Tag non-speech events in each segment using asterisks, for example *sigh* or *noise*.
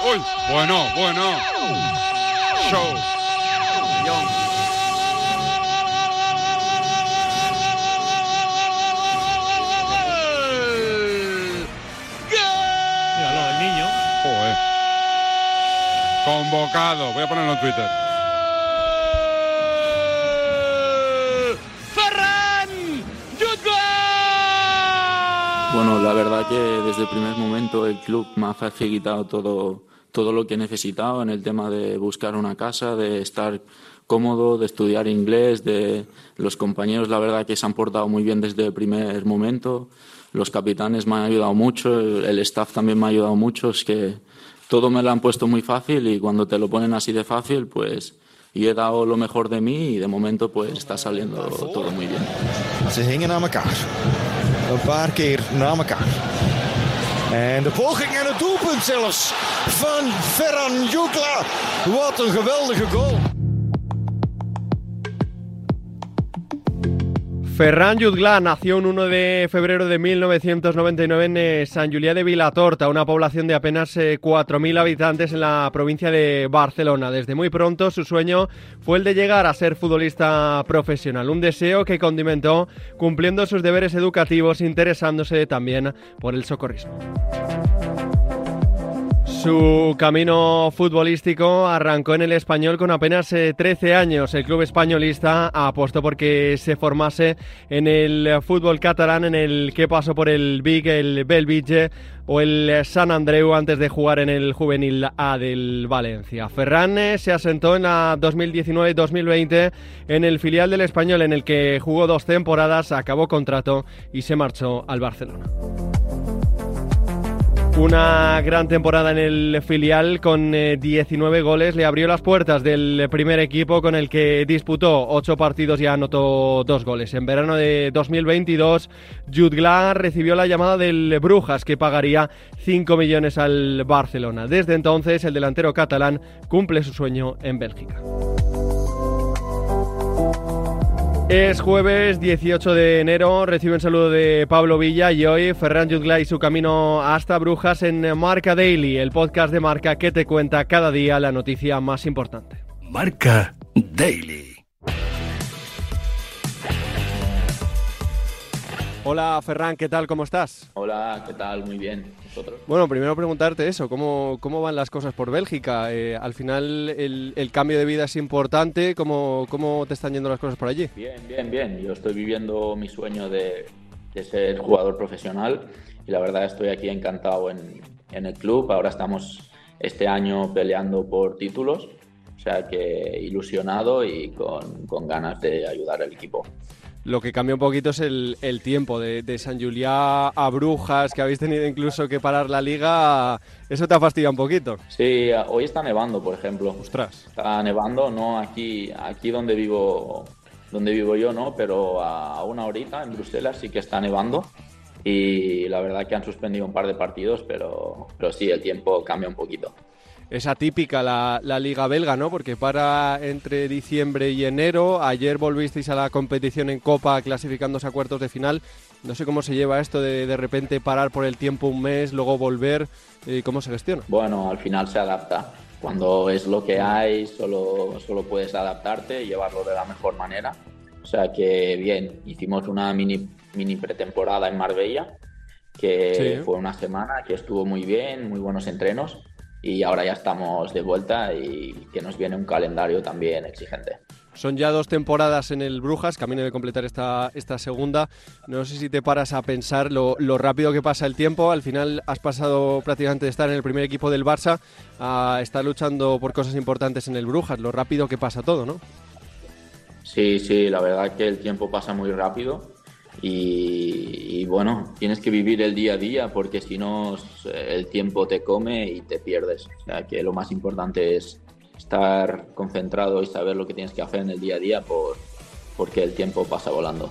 Uy, bueno, bueno. Show. Míralo, el niño. Joder. Convocado. Voy a ponerlo en Twitter. ¡Ferran! Bueno, la verdad que desde el primer momento el club me ha facilitado todo, todo lo que he necesitado en el tema de buscar una casa, de estar cómodo, de estudiar inglés, de los compañeros, la verdad que se han portado muy bien desde el primer momento. Los capitanes me han ayudado mucho, el staff también me ha ayudado mucho, es que todo me lo han puesto muy fácil y cuando te lo ponen así de fácil, pues yo he dado lo mejor de mí y de momento pues está saliendo todo muy bien. Ze hingen aan elkaar. Een paar keer na elkaar. En de poging en het doelpunt zelfs van Ferran Jukla. Wat een geweldige goal. Ferran Jutgla nació un 1 de febrero de 1999 en eh, San Julià de Vilatorta, una población de apenas eh, 4.000 habitantes en la provincia de Barcelona. Desde muy pronto su sueño fue el de llegar a ser futbolista profesional, un deseo que condimentó cumpliendo sus deberes educativos, interesándose también por el socorrismo. Su camino futbolístico arrancó en el español con apenas eh, 13 años. El club españolista apostó porque se formase en el fútbol catalán, en el que pasó por el Big, el Belvige o el San Andreu antes de jugar en el juvenil A del Valencia. Ferran eh, se asentó en la 2019-2020 en el filial del español, en el que jugó dos temporadas, acabó contrato y se marchó al Barcelona. Una gran temporada en el filial con eh, 19 goles le abrió las puertas del primer equipo con el que disputó 8 partidos y anotó 2 goles. En verano de 2022, Jutgla recibió la llamada del Brujas que pagaría 5 millones al Barcelona. Desde entonces, el delantero catalán cumple su sueño en Bélgica. Es jueves 18 de enero, recibe un saludo de Pablo Villa y hoy Ferran Jutgla y su camino hasta Brujas en Marca Daily, el podcast de Marca que te cuenta cada día la noticia más importante. Marca Daily. Hola Ferran, ¿qué tal? ¿Cómo estás? Hola, ¿qué tal? Muy bien. ¿Vosotros? Bueno, primero preguntarte eso, ¿cómo, cómo van las cosas por Bélgica? Eh, al final el, el cambio de vida es importante, ¿cómo, ¿cómo te están yendo las cosas por allí? Bien, bien, bien. Yo estoy viviendo mi sueño de, de ser jugador profesional y la verdad estoy aquí encantado en, en el club. Ahora estamos este año peleando por títulos, o sea que ilusionado y con, con ganas de ayudar al equipo. Lo que cambia un poquito es el, el tiempo de, de San Juliá a Brujas, que habéis tenido incluso que parar la liga. Eso te ha fastidiado un poquito. Sí, hoy está nevando, por ejemplo. Ostras. Está nevando, no aquí, aquí donde vivo, donde vivo yo, no, pero a una horita en Bruselas sí que está nevando y la verdad que han suspendido un par de partidos, pero, pero sí, el tiempo cambia un poquito. Es atípica la, la liga belga, ¿no? Porque para entre diciembre y enero. Ayer volvisteis a la competición en Copa clasificándose a cuartos de final. No sé cómo se lleva esto de de repente parar por el tiempo un mes, luego volver. ¿Y cómo se gestiona? Bueno, al final se adapta. Cuando es lo que hay, solo, solo puedes adaptarte y llevarlo de la mejor manera. O sea que bien, hicimos una mini, mini pretemporada en Marbella, que Sí. fue una semana, que estuvo muy bien, muy buenos entrenos. Y ahora ya estamos de vuelta y que nos viene un calendario también exigente. Son ya dos temporadas en el Brujas, camino de completar esta, esta segunda. No sé si te paras a pensar lo, lo rápido que pasa el tiempo. Al final has pasado prácticamente de estar en el primer equipo del Barça a estar luchando por cosas importantes en el Brujas. Lo rápido que pasa todo, ¿no? Sí, sí, la verdad que el tiempo pasa muy rápido y, bueno, tienes que vivir el día a día porque si no el tiempo te come y te pierdes. O sea que lo más importante es estar concentrado y saber lo que tienes que hacer en el día a día por, porque el tiempo pasa volando.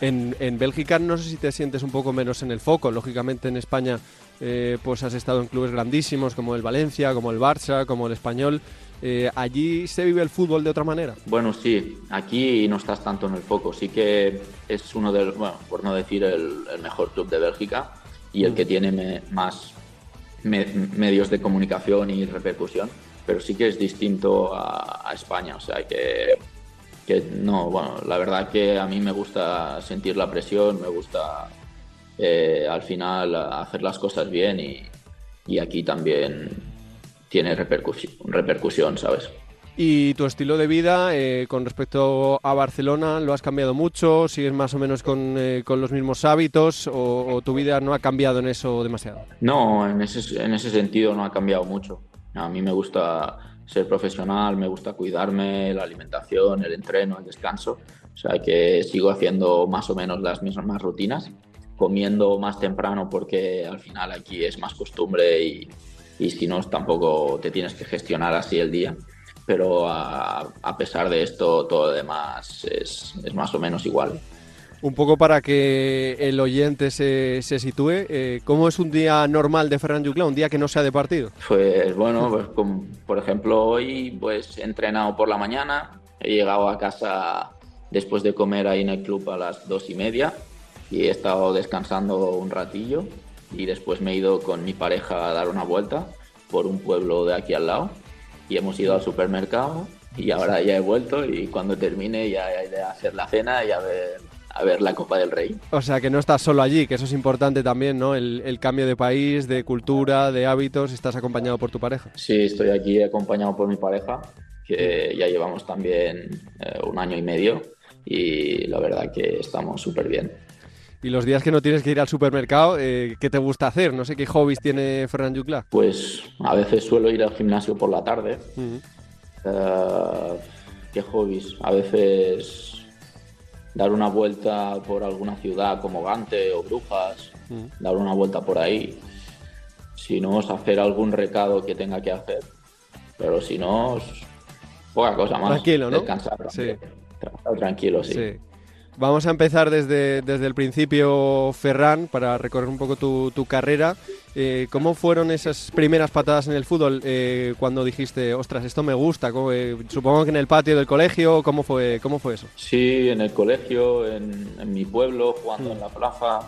En, en Bélgica no sé si te sientes un poco menos en el foco. Lógicamente en España eh, pues has estado en clubes grandísimos como el Valencia, como el Barça, como el Español. Eh, allí se vive el fútbol de otra manera. Bueno, sí, aquí no estás tanto en el foco. Sí que es uno de los, bueno, por no decir el, el mejor club de Bélgica y el que tiene me- más medios de comunicación y repercusión, pero sí que es distinto a, España. O sea, que, que no, bueno, la verdad que a mí me gusta sentir la presión, me gusta eh, al final hacer las cosas bien y, y aquí también tiene repercusión, repercusión, ¿sabes? ¿Y tu estilo de vida eh, con respecto a Barcelona lo has cambiado mucho? ¿Sigues más o menos con, eh, con los mismos hábitos o, tu vida no ha cambiado en eso demasiado? No, en ese, en ese sentido no ha cambiado mucho. A mí me gusta ser profesional, me gusta cuidarme, la alimentación, el entreno, el descanso. O sea que sigo haciendo más o menos las mismas rutinas comiendo más temprano porque al final aquí es más costumbre y, y si no tampoco te tienes que gestionar así el día. Pero a, a pesar de esto, todo lo demás es, es, más o menos igual. Un poco para que el oyente se, se sitúe, eh, ¿cómo es un día normal de Ferran Jucla, un día que no sea de partido? Pues bueno, pues por ejemplo hoy pues he entrenado por la mañana, he llegado a casa después de comer ahí en el club a las dos y media, y he estado descansando un ratillo y después me he ido con mi pareja a dar una vuelta por un pueblo de aquí al lado y hemos ido al supermercado y ahora ya he vuelto y cuando termine ya he de hacer la cena y a ver a ver la Copa del Rey. O sea, que no estás solo allí, que eso es importante también, ¿no? El, el, cambio de país, de cultura, de hábitos, estás acompañado por tu pareja. Sí, estoy aquí acompañado por mi pareja, que ya llevamos también eh, un año y medio y la verdad que estamos súper bien. Y los días que no tienes que ir al supermercado, eh, ¿qué te gusta hacer? No sé qué hobbies tiene Ferran Yucla. Pues a veces suelo ir al gimnasio por la tarde. Eh, ¿Qué hobbies? A veces dar una vuelta por alguna ciudad como Gante o Brujas, dar una vuelta por ahí. Si no, es hacer algún recado que tenga que hacer. Pero si no, poca cosa más. Tranquilo, ¿no? Descansar. Sí. Tranquilo, sí. sí. Vamos a empezar desde, desde el principio, Ferran, para recorrer un poco tu, tu carrera. Eh, ¿Cómo fueron esas primeras patadas en el fútbol eh, cuando dijiste, ostras, esto me gusta? Eh, supongo que en el patio del colegio, ¿cómo fue, cómo fue eso? Sí, en el colegio, en, en mi pueblo, jugando en la plaza.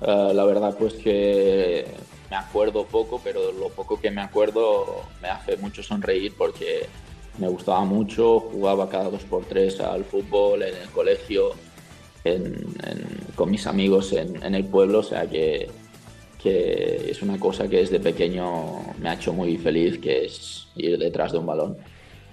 la verdad, pues que me acuerdo poco, pero lo poco que me acuerdo me hace mucho sonreír porque me gustaba mucho, jugaba cada dos por tres al fútbol en el colegio, con mis amigos en, el pueblo, o sea que, que, es una cosa que desde pequeño me ha hecho muy feliz, que es ir detrás de un balón.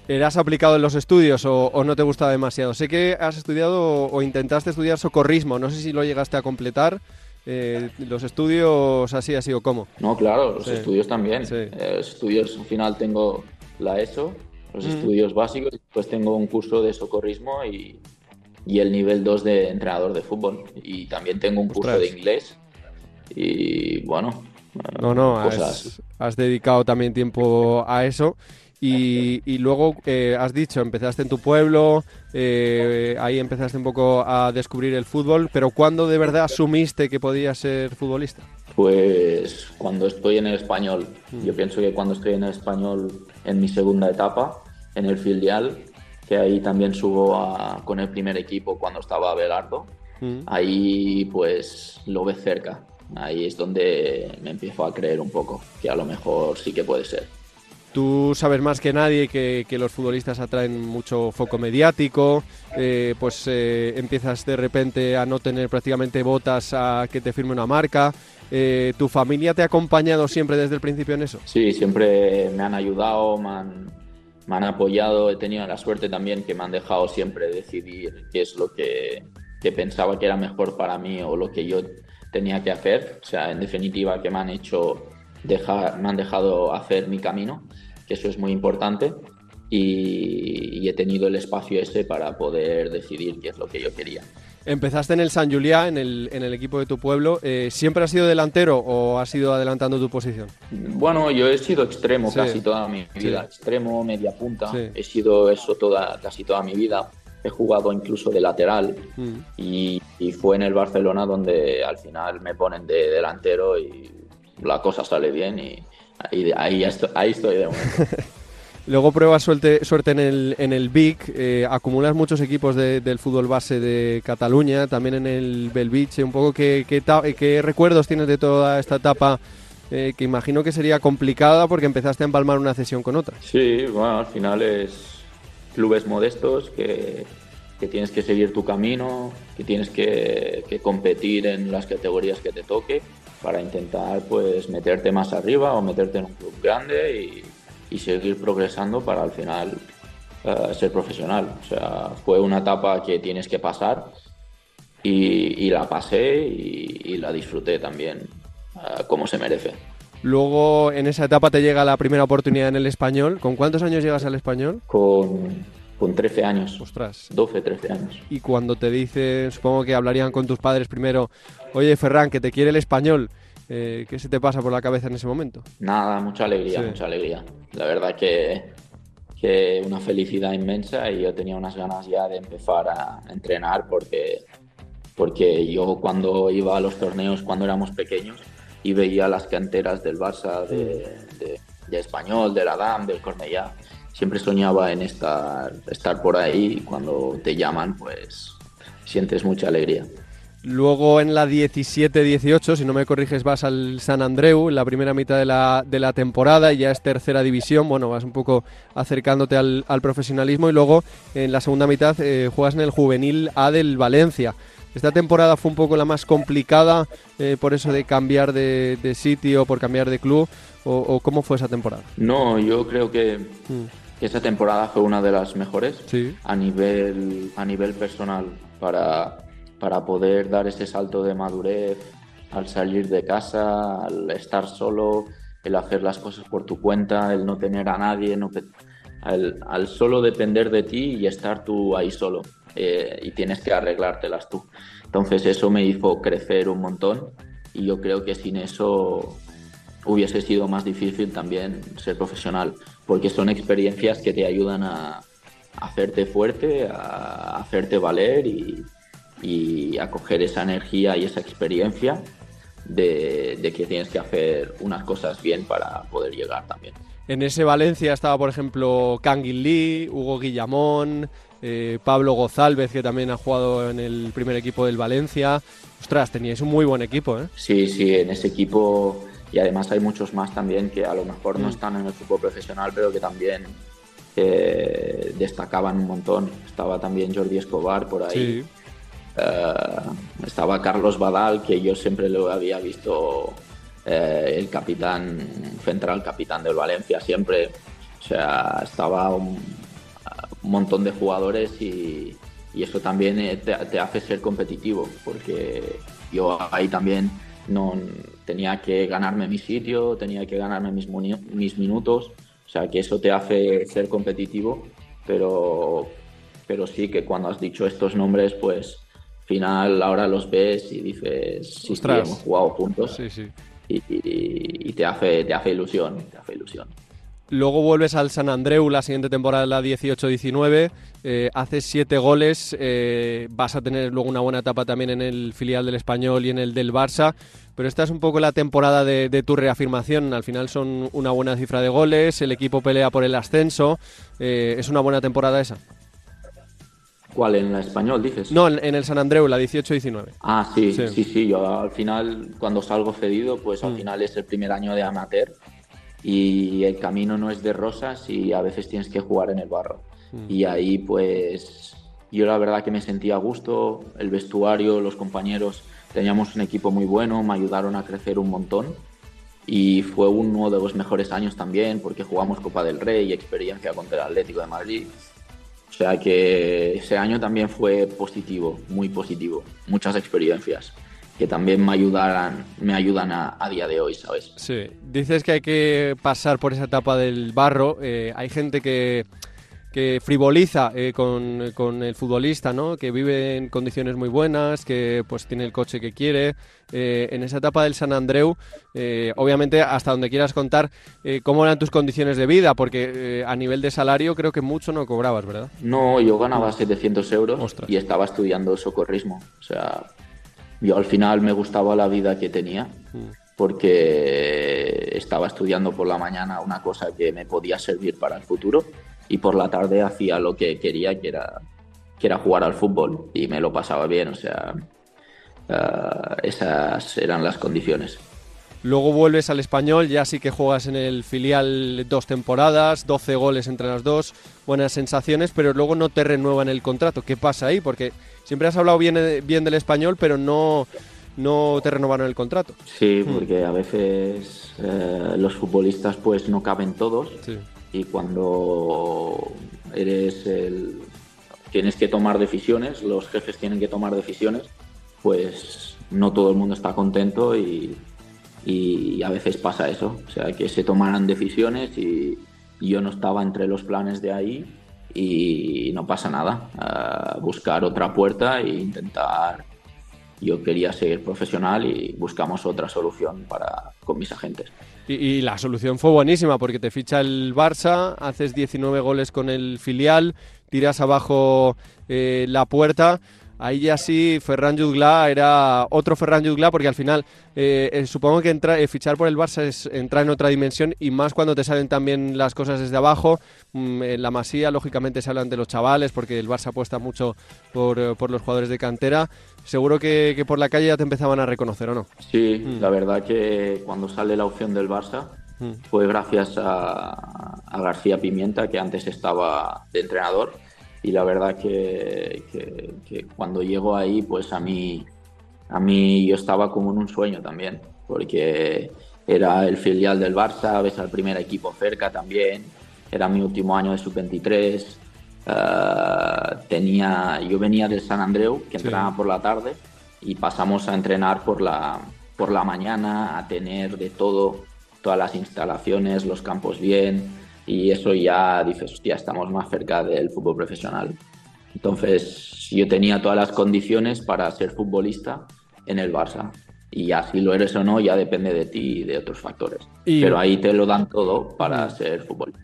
¿Eras aplicado en los estudios o, no te gustaba demasiado? Sé que has estudiado o, intentaste estudiar socorrismo, no sé si lo llegaste a completar. Eh, ¿Los estudios así ha sido cómo? No, claro, los estudios también. Sí. Eh, los estudios, al final tengo la ESO, los estudios básicos, después tengo un curso de socorrismo y, y el nivel 2 de entrenador de fútbol. Y también tengo un curso de inglés. Y bueno, no, no, has, dedicado también tiempo a eso. Y, y luego eh, has dicho, empezaste en tu pueblo, eh, ahí empezaste un poco a descubrir el fútbol, pero ¿cuándo de verdad asumiste que podías ser futbolista? Pues cuando estoy en el español. Mm. Yo pienso que cuando estoy en el español en mi segunda etapa, en el filial, que ahí también subo con el primer equipo cuando estaba Belardo, mm. ahí pues lo ves cerca. Ahí es donde me empiezo a creer un poco que a lo mejor sí que puede ser. Tú sabes más que nadie que, los futbolistas atraen mucho foco mediático, eh, pues eh, empiezas de repente a no tener prácticamente botas a que te firme una marca. Eh, ¿Tu familia te ha acompañado siempre desde el principio en eso? Sí, siempre me han ayudado, me han, han apoyado, he tenido la suerte también que me han dejado siempre decidir qué es lo que, que pensaba que era mejor para mí o lo que yo tenía que hacer. O sea, en definitiva, que me han hecho me han dejado hacer mi camino, que eso es muy importante. Y, he tenido el espacio ese para poder decidir qué es lo que yo quería. Empezaste en el San Juliá, en el, en el equipo de tu pueblo. Eh, ¿Siempre has sido delantero o has ido adelantando tu posición? Bueno, yo he sido extremo casi toda mi vida. Extremo, media punta. He sido eso toda, casi toda mi vida. He jugado incluso de lateral mm. y, y, fue en el Barcelona donde al final me ponen de delantero y la cosa sale bien y ahí, ahí, estoy, ahí estoy de momento. *laughs* Luego pruebas suerte, suerte en el, en el Vic, eh, acumulas muchos equipos del fútbol base de Cataluña, también en el Belviche, un poco qué, qué, qué, recuerdos tienes de toda esta etapa eh, que imagino que sería complicada porque empezaste a empalmar una cesión con otra. Sí, bueno, al final es clubes modestos que, que tienes que seguir tu camino, que tienes que, que, competir en las categorías que te toque para intentar pues meterte más arriba o meterte en un club grande y, y seguir progresando para al final uh, ser profesional. O sea, fue una etapa que tienes que pasar y, y la pasé y, y, la disfruté también uh, como se merece. Luego en esa etapa te llega la primera oportunidad en el español. ¿Con cuántos años llegas al español? Con, con 13 años. Ostras. 12, 13 años. Y cuando te dicen, supongo que hablarían con tus padres primero, oye Ferran, que te quiere el español. Eh, ¿Qué se te pasa por la cabeza en ese momento? Nada, mucha alegría, sí. mucha alegría. La verdad que, que una felicidad inmensa y yo tenía unas ganas ya de empezar a entrenar porque, porque yo cuando iba a los torneos cuando éramos pequeños y veía las canteras del Barça, de, de, de Español, del Adam, del Cornellá, siempre soñaba en estar, estar por ahí y cuando te llaman pues sientes mucha alegría. Luego en la 17-18, si no me corriges, vas al San Andreu en la primera mitad de la, de la temporada y ya es tercera división. Bueno, vas un poco acercándote al, al profesionalismo y luego en la segunda mitad eh, juegas en el juvenil A del Valencia. Esta temporada fue un poco la más complicada eh, por eso de cambiar de, de, sitio, por cambiar de club. O, o, cómo fue esa temporada? No, yo creo que, mm. Que esa temporada fue una de las mejores sí. a, nivel, a nivel personal para para poder dar ese salto de madurez al salir de casa, al estar solo, el hacer las cosas por tu cuenta, el no tener a nadie, no, al, al, solo depender de ti y estar tú ahí solo eh, y tienes que arreglártelas tú. Entonces eso me hizo crecer un montón y yo creo que sin eso hubiese sido más difícil también ser profesional, porque son experiencias que te ayudan a, a hacerte fuerte, a hacerte valer y, y a coger esa energía y esa experiencia de, de, que tienes que hacer unas cosas bien para poder llegar también. En ese Valencia estaba, por ejemplo, Kangin Lee, Hugo Guillamón, eh, Pablo Gozálvez, que también ha jugado en el primer equipo del Valencia. Ostras, teníais un muy buen equipo, ¿eh? Sí, sí, en ese equipo y además hay muchos más también que a lo mejor no están en el fútbol profesional, pero que también eh, destacaban un montón. Estaba también Jordi Escobar por ahí. Sí. Uh, estaba Carlos Badal, que yo siempre lo había visto uh, el capitán central, capitán del Valencia, siempre. O sea, estaba un, un montón de jugadores y, y eso también eh, te, te, hace ser competitivo, porque yo ahí también no tenía que ganarme mi sitio, tenía que ganarme mis, mis minutos, o sea, que eso te hace ser competitivo, pero, pero sí que cuando has dicho estos nombres, pues final ahora los ves y dices, sí, sí hemos jugado juntos. Sí, sí. Y, y, y, te, hace, te hace ilusión, te hace ilusión. Luego vuelves al San Andreu la siguiente temporada, la 18-19, eh, haces siete goles, eh, vas a tener luego una buena etapa también en el filial del Español y en el del Barça, pero esta es un poco la temporada de, de tu reafirmación, al final son una buena cifra de goles, el equipo pelea por el ascenso, eh, ¿es una buena temporada esa? ¿Cuál? ¿En la español dices? No, en, en el San Andreu, la 18-19. Ah, sí, sí, sí, sí, Yo al final, cuando salgo cedido, pues al mm. final es el primer año de amateur y el camino no es de rosas y a veces tienes que jugar en el barro. Mm. Y ahí, pues, yo la verdad que me sentía a gusto, el vestuario, los compañeros, teníamos un equipo muy bueno, me ayudaron a crecer un montón y fue uno de los mejores años también porque jugamos Copa del Rey y experiencia contra el Atlético de Madrid. O sea que ese año también fue positivo, muy positivo, muchas experiencias que también me ayudan, me ayudan a, a, día de hoy, ¿sabes? Sí, dices que hay que pasar por esa etapa del barro, eh, hay gente que, que frivoliza eh, con, con, el futbolista, ¿no? Que vive en condiciones muy buenas, que pues tiene el coche que quiere. Eh, en esa etapa del San Andreu, eh, obviamente hasta donde quieras contar cómo eran tus condiciones de vida, porque a nivel de salario creo que mucho no cobrabas, ¿verdad? No, yo ganaba 700 euros Ostras. y estaba estudiando socorrismo. O sea, yo al final me gustaba la vida que tenía. Mm porque estaba estudiando por la mañana una cosa que me podía servir para el futuro y por la tarde hacía lo que quería, que era, que era jugar al fútbol y me lo pasaba bien, o sea, uh, esas eran las condiciones. luego vuelves al español, ya sí que juegas en el filial dos temporadas, 12 goles entre las dos, buenas sensaciones, pero luego no te renuevan el contrato. ¿Qué pasa ahí? Porque siempre has hablado bien, bien del español, pero no, no te renovaron el contrato. Sí, porque a veces eh, los futbolistas pues no caben todos. Y cuando eres el... tienes que tomar decisiones, los jefes tienen que tomar decisiones, pues no todo el mundo está contento y, y a veces pasa eso, o sea, que se tomaran decisiones y, yo no estaba entre los planes de ahí y no pasa nada, buscar otra puerta e intentar, yo quería seguir profesional y buscamos otra solución para, con mis agentes. Y, la solución fue buenísima porque te ficha el Barça, haces 19 goles con el filial, tiras abajo eh, la puerta ahí ya sí Ferran Jugla era otro Ferran Jugla porque al final eh, eh, supongo que eh, fichar por el Barça es entrar en otra dimensión y más cuando te salen también las cosas desde abajo. Mm, en la Masía lógicamente se hablan de los chavales porque el Barça apuesta mucho por, los jugadores de cantera. Seguro que, por la calle ya te empezaban a reconocer o no. Sí, mm. la verdad que cuando sale la opción del Barça mm. fue gracias a García Pimienta que antes estaba de entrenador y la verdad que, cuando llego ahí, pues a mí, a mí yo estaba como en un sueño también, porque era el filial del Barça, ves al primer equipo cerca también, era mi último año de sub-23, eh, tenía, yo venía del San Andreu, que entrenaba por la tarde, y pasamos a entrenar por la, por la mañana, a tener de todo, todas las instalaciones, los campos bien, y eso ya dices, hostia, estamos más cerca del fútbol profesional. Entonces yo tenía todas las condiciones para ser futbolista en el Barça. Y ya si lo eres o no, ya depende de ti y de otros factores. Pero ahí te lo dan todo para ser futbolista.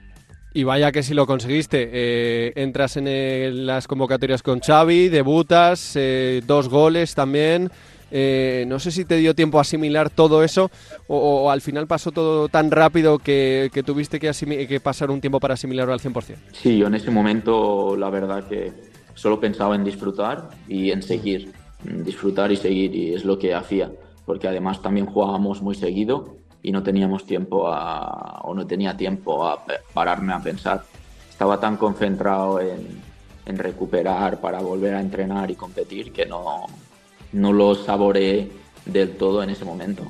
Y vaya que si lo conseguiste, eh, entras en las convocatorias con Xavi, debutas, eh, dos goles también, eh, no sé si te dio tiempo a asimilar todo eso o, al final pasó todo tan rápido que, tuviste que, pasar un tiempo para asimilarlo al 100%. Sí, yo en ese momento la verdad que solo pensaba en disfrutar y en seguir, disfrutar y seguir y es lo que hacía, porque además también jugábamos muy seguido y no teníamos tiempo o no tenía tiempo a pararme a pensar. Estaba tan concentrado en, en recuperar para volver a entrenar y competir que no, no lo saboreé del todo en ese momento.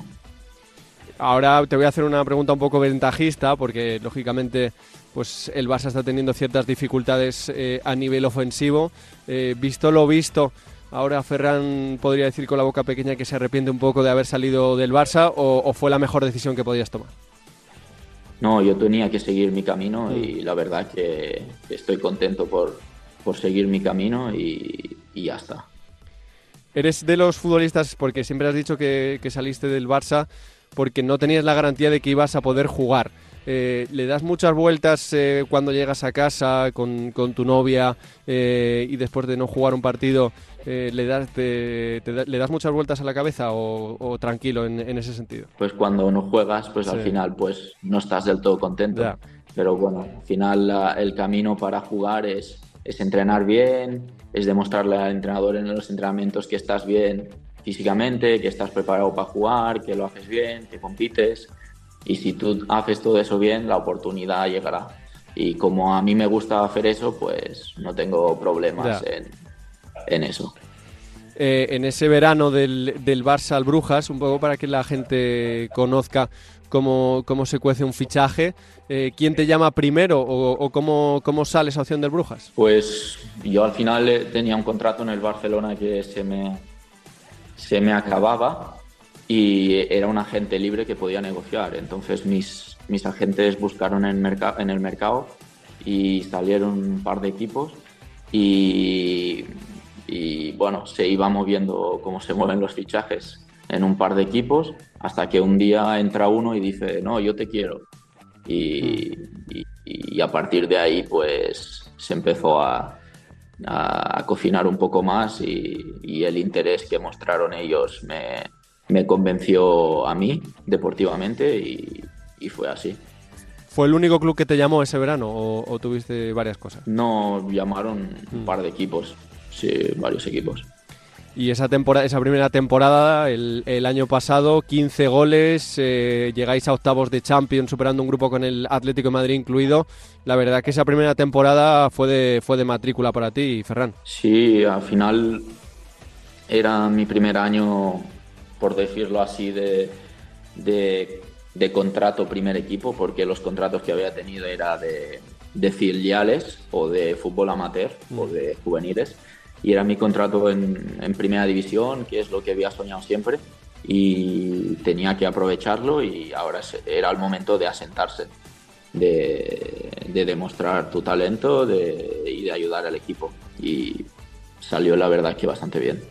Ahora te voy a hacer una pregunta un poco ventajista, porque lógicamente pues el Barça está teniendo ciertas dificultades eh, a nivel ofensivo. Eh, visto lo visto, ahora Ferran podría decir con la boca pequeña que se arrepiente un poco de haber salido del Barça o, fue la mejor decisión que podías tomar. No, yo tenía que seguir mi camino y la verdad que estoy contento por, seguir mi camino y ya está. Eres de los futbolistas, porque siempre has dicho que, saliste del Barça, porque no tenías la garantía de que ibas a poder jugar. Eh, ¿Le das muchas vueltas eh, cuando llegas a casa con, tu novia eh, y después de no jugar un partido, ¿le, das, ¿le das muchas vueltas a la cabeza o, tranquilo en, ese sentido? Pues cuando no juegas, pues al final pues no estás del todo contento. Pero bueno, al final el camino para jugar es, es entrenar bien, es demostrarle al entrenador en los entrenamientos que estás bien físicamente, que estás preparado para jugar, que lo haces bien, que compites. Y si tú haces todo eso bien, la oportunidad llegará. Y como a mí me gusta hacer eso, pues no tengo problemas en, eso. Eh, en ese verano del, del Barça al Brujas, un poco para que la gente conozca cómo, cómo se cuece un fichaje. Eh, ¿Quién te llama primero o, cómo, cómo, sale esa opción del Brujas? Pues yo al final eh, tenía un contrato en el Barcelona que se me, se me acababa y era un agente libre que podía negociar. Entonces mis, mis agentes buscaron en, en el mercado y salieron un par de equipos y, y bueno, se iba moviendo cómo se mueven los fichajes en un par de equipos hasta que un día entra uno y dice, no, yo te quiero. Y, y, a partir de ahí pues se empezó a, a, cocinar un poco más y, el interés que mostraron ellos me, me convenció a mí deportivamente y, fue así. ¿Fue el único club que te llamó ese verano o, tuviste varias cosas? No, llamaron un mm. par de equipos, sí, varios equipos. Y esa, temporada, esa primera temporada, el, año pasado, 15 goles, eh, llegáis a octavos de Champions, superando un grupo con el Atlético de Madrid incluido. La verdad que esa primera temporada fue de, fue de matrícula para ti, Ferran. Sí, al final era mi primer año, por decirlo así, de, de, contrato primer equipo, porque los contratos que había tenido era de filiales o de fútbol amateur o de juveniles y era mi contrato en, en, primera división, que es lo que había soñado siempre y tenía que aprovecharlo y ahora era el momento de asentarse, de, de demostrar tu talento de, y de ayudar al equipo y salió la verdad que bastante bien.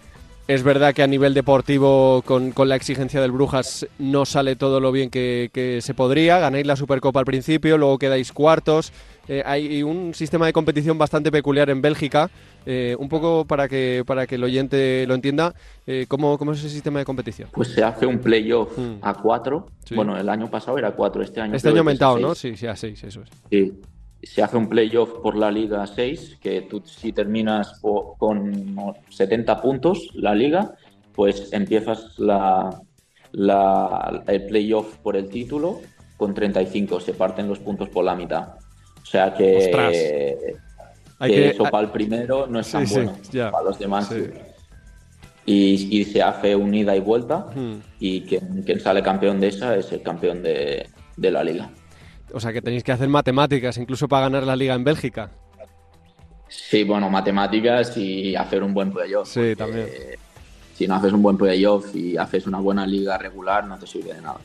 Es verdad que a nivel deportivo, con, con, la exigencia del Brujas, no sale todo lo bien que, que, se podría. Ganáis la Supercopa al principio, luego quedáis cuartos. Eh, hay un sistema de competición bastante peculiar en Bélgica. Eh, un poco para que, para que el oyente lo entienda, eh, ¿cómo, ¿cómo, es ese sistema de competición? Pues se hace un playoff mm. a cuatro. Sí. Bueno, el año pasado era cuatro, este año. Este año aumentado, ¿no? Sí, sí, a seis, eso es. Sí se hace un playoff por la Liga 6, que tú si terminas con 70 puntos la liga, pues empiezas la, la, el playoff por el título con 35, se parten los puntos por la mitad. O sea que, que, que eso para el primero no es tan sí, bueno, sí, yeah. para los demás. Sí. Y, y, se hace un ida y vuelta hmm. y quien, quien, sale campeón de esa es el campeón de, de la liga. O sea que tenéis que hacer matemáticas incluso para ganar la liga en Bélgica. Sí, bueno, matemáticas y hacer un buen playoff. Sí, también. Si no haces un buen playoff y haces una buena liga regular, no te sirve de nada.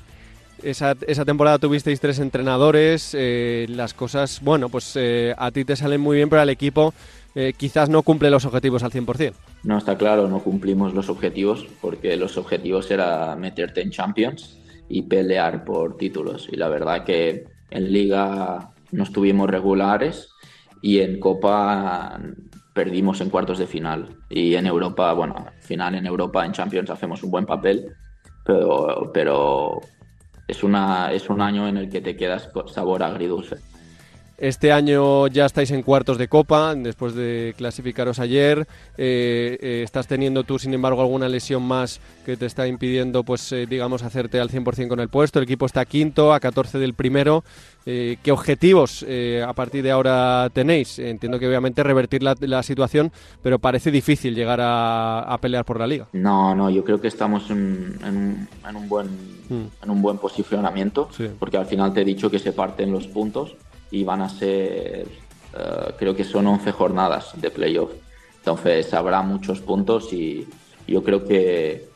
Esa, esa temporada tuvisteis tres entrenadores, eh, las cosas, bueno, pues eh, a ti te salen muy bien, pero al equipo eh, quizás no cumple los objetivos al 100%. No, está claro, no cumplimos los objetivos, porque los objetivos era meterte en Champions y pelear por títulos. Y la verdad que en liga no estuvimos regulares y en Copa perdimos en cuartos de final. Y en Europa, bueno, final en Europa, en Champions hacemos un buen papel, pero, pero es, una, es un año en el que te quedas con sabor agridulce. Este año ya estáis en cuartos de copa, después de clasificaros ayer. Eh, eh, estás teniendo tú, sin embargo, alguna lesión más que te está impidiendo, pues, eh, digamos, hacerte al 100% con el puesto. El equipo está quinto, a 14 del primero. ¿Qué objetivos a partir de ahora tenéis? Entiendo que obviamente revertir la, la situación, pero parece difícil llegar a, a, pelear por la liga. No, no, yo creo que estamos en, en, en un, buen, mm. en un buen posicionamiento, sí. porque al final te he dicho que se parten los puntos y van a ser, uh, creo que son 11 jornadas de playoff. Entonces habrá muchos puntos y yo creo que,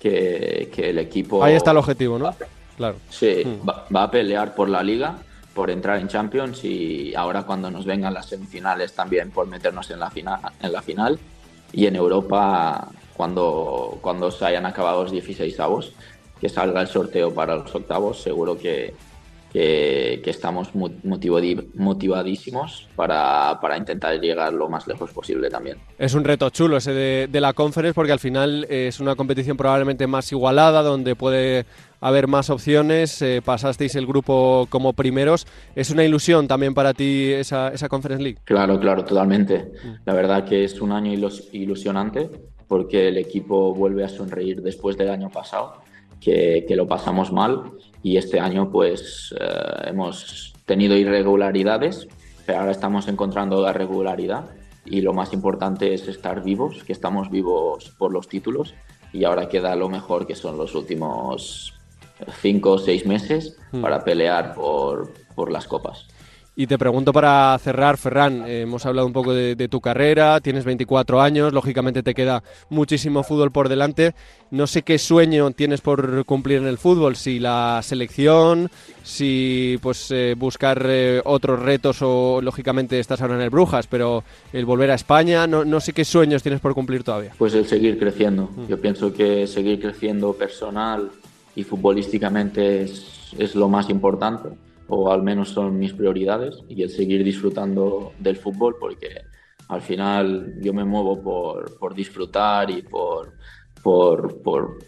que, que el equipo... Ahí está el objetivo, ¿no? Claro. Sí, hmm. va, va, a pelear por la liga, por entrar en Champions y ahora cuando nos vengan las semifinales también por meternos en la final. En la final y en Europa cuando, cuando se hayan acabado los 16 avos, que salga el sorteo para los octavos, seguro que, que, que estamos motivadísimos para, para, intentar llegar lo más lejos posible también. Es un reto chulo ese de, de, la conference porque al final es una competición probablemente más igualada, donde puede haber más opciones, eh, pasasteis el grupo como primeros. ¿Es una ilusión también para ti esa, esa Conference League? Claro, claro, totalmente. La verdad que es un año ilusionante porque el equipo vuelve a sonreír después del año pasado, que, que lo pasamos mal y este año pues eh, hemos tenido irregularidades, pero ahora estamos encontrando la regularidad y lo más importante es estar vivos, que estamos vivos por los títulos y ahora queda lo mejor que son los últimos cinco o seis meses hmm. para pelear por, por las copas. Y te pregunto para cerrar, Ferran, eh, hemos hablado un poco de, de, tu carrera, tienes 24 años, lógicamente te queda muchísimo fútbol por delante. No sé qué sueño tienes por cumplir en el fútbol, si la selección, si pues eh, buscar eh, otros retos o lógicamente estás ahora en el Brujas, pero el volver a España, no, no sé qué sueños tienes por cumplir todavía. Pues el seguir creciendo. Mm. Yo pienso que seguir creciendo personal y futbolísticamente es, es lo más importante o al menos son mis prioridades, y el seguir disfrutando del fútbol, porque al final yo me muevo por, por disfrutar y por, por, por,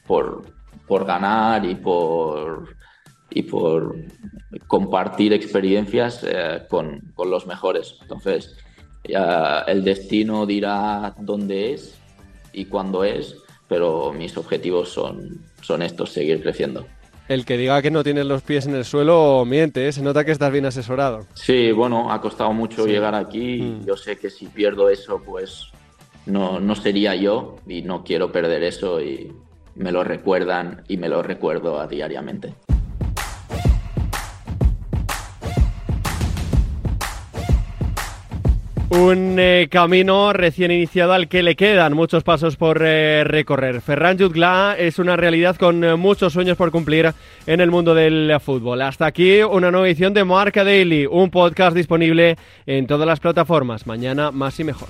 por, ganar y por, y por compartir experiencias eh, con, con, los mejores. Entonces, el destino dirá dónde es y cuándo es, pero mis objetivos son, son estos, seguir creciendo. El que diga que no tienes los pies en el suelo miente, ¿eh? se nota que estás bien asesorado. Sí, bueno, ha costado mucho llegar aquí. Mm. Yo sé que si pierdo eso, pues no, no sería yo y no quiero perder eso y me lo recuerdan y me lo recuerdo a diariamente. Un eh, camino recién iniciado al que le quedan muchos pasos por eh, recorrer. Ferran Jutgla es una realidad con eh, muchos sueños por cumplir en el mundo del fútbol. Hasta aquí una nueva edición de Marca Daily, un podcast disponible en todas las plataformas. Mañana más y mejor.